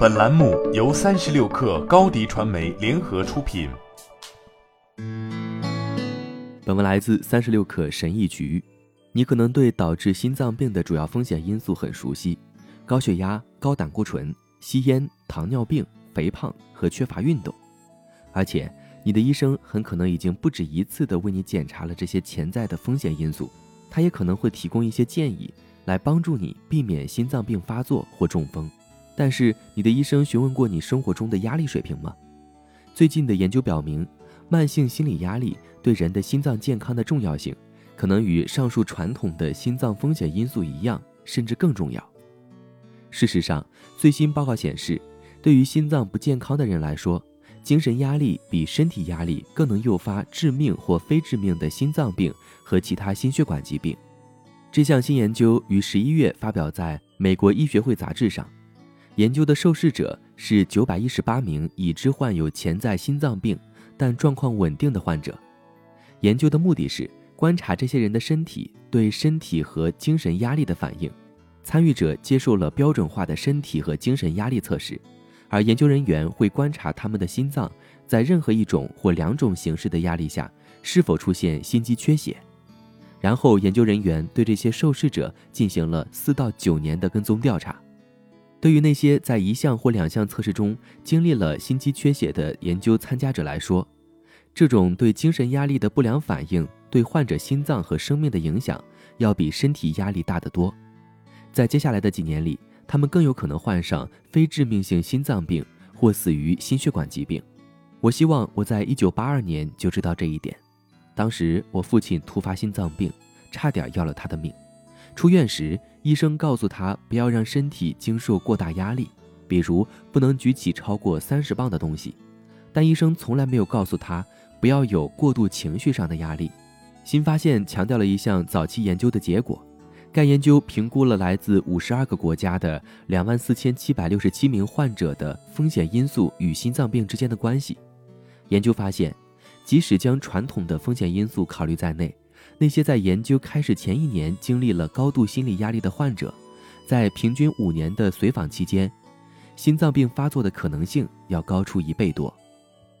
本栏目由三十六氪高低传媒联合出品。本文来自三十六氪神医局。你可能对导致心脏病的主要风险因素很熟悉：高血压、高胆固醇、吸烟、糖尿病、肥胖和缺乏运动。而且，你的医生很可能已经不止一次地为你检查了这些潜在的风险因素，他也可能会提供一些建议。来帮助你避免心脏病发作或中风，但是你的医生询问过你生活中的压力水平吗？最近的研究表明，慢性心理压力对人的心脏健康的重要性，可能与上述传统的心脏风险因素一样，甚至更重要。事实上，最新报告显示，对于心脏不健康的人来说，精神压力比身体压力更能诱发致命或非致命的心脏病和其他心血管疾病。这项新研究于十一月发表在美国医学会杂志上。研究的受试者是九百一十八名已知患有潜在心脏病但状况稳定的患者。研究的目的是观察这些人的身体对身体和精神压力的反应。参与者接受了标准化的身体和精神压力测试，而研究人员会观察他们的心脏在任何一种或两种形式的压力下是否出现心肌缺血。然后，研究人员对这些受试者进行了四到九年的跟踪调查。对于那些在一项或两项测试中经历了心肌缺血的研究参加者来说，这种对精神压力的不良反应对患者心脏和生命的影响要比身体压力大得多。在接下来的几年里，他们更有可能患上非致命性心脏病或死于心血管疾病。我希望我在1982年就知道这一点。当时我父亲突发心脏病，差点要了他的命。出院时，医生告诉他不要让身体经受过大压力，比如不能举起超过三十磅的东西。但医生从来没有告诉他不要有过度情绪上的压力。新发现强调了一项早期研究的结果，该研究评估了来自五十二个国家的两万四千七百六十七名患者的风险因素与心脏病之间的关系。研究发现。即使将传统的风险因素考虑在内，那些在研究开始前一年经历了高度心理压力的患者，在平均五年的随访期间，心脏病发作的可能性要高出一倍多。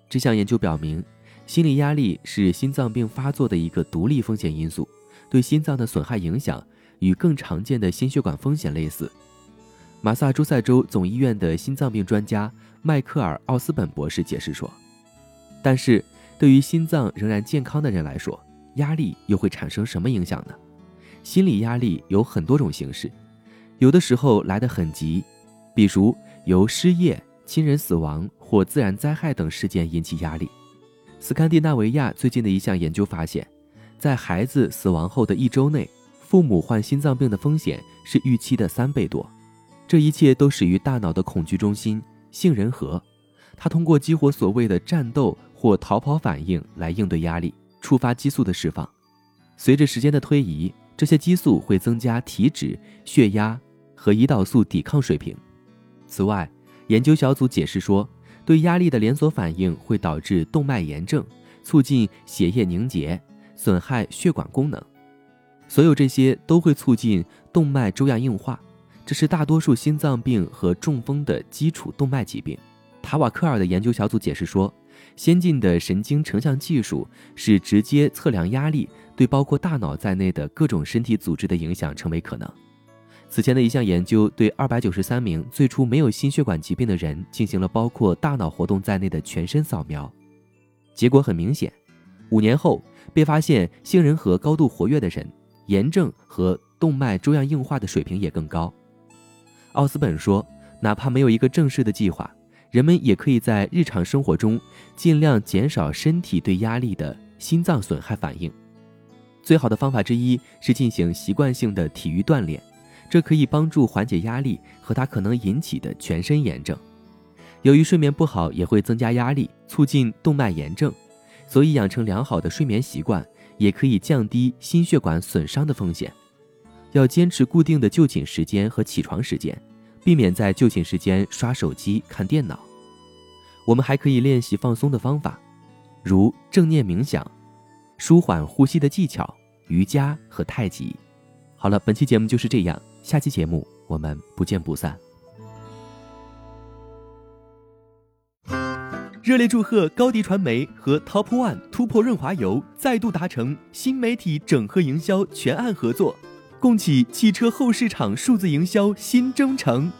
这项研究表明，心理压力是心脏病发作的一个独立风险因素，对心脏的损害影响与更常见的心血管风险类似。马萨诸塞州总医院的心脏病专家迈克尔·奥斯本博士解释说：“但是。”对于心脏仍然健康的人来说，压力又会产生什么影响呢？心理压力有很多种形式，有的时候来得很急，比如由失业、亲人死亡或自然灾害等事件引起压力。斯堪的纳维亚最近的一项研究发现，在孩子死亡后的一周内，父母患心脏病的风险是预期的三倍多。这一切都始于大脑的恐惧中心——杏仁核，它通过激活所谓的战斗。或逃跑反应来应对压力，触发激素的释放。随着时间的推移，这些激素会增加体脂、血压和胰岛素抵抗水平。此外，研究小组解释说，对压力的连锁反应会导致动脉炎症，促进血液凝结，损害血管功能。所有这些都会促进动脉粥样硬化，这是大多数心脏病和中风的基础动脉疾病。塔瓦克尔的研究小组解释说。先进的神经成像技术使直接测量压力对包括大脑在内的各种身体组织的影响成为可能。此前的一项研究对二百九十三名最初没有心血管疾病的人进行了包括大脑活动在内的全身扫描，结果很明显，五年后被发现杏仁核高度活跃的人，炎症和动脉粥样硬化的水平也更高。奥斯本说，哪怕没有一个正式的计划。人们也可以在日常生活中尽量减少身体对压力的心脏损害反应。最好的方法之一是进行习惯性的体育锻炼，这可以帮助缓解压力和它可能引起的全身炎症。由于睡眠不好也会增加压力，促进动脉炎症，所以养成良好的睡眠习惯也可以降低心血管损伤的风险。要坚持固定的就寝时间和起床时间。避免在就寝时间刷手机看电脑。我们还可以练习放松的方法如正念冥想舒缓呼吸的技巧瑜伽和太极。好了本期节目就是这样下期节目我们不见不散。热烈祝贺高迪传媒和 top one 突破润滑油再度达成新媒体整合营销全案合作。共启汽车后市场数字营销新征程。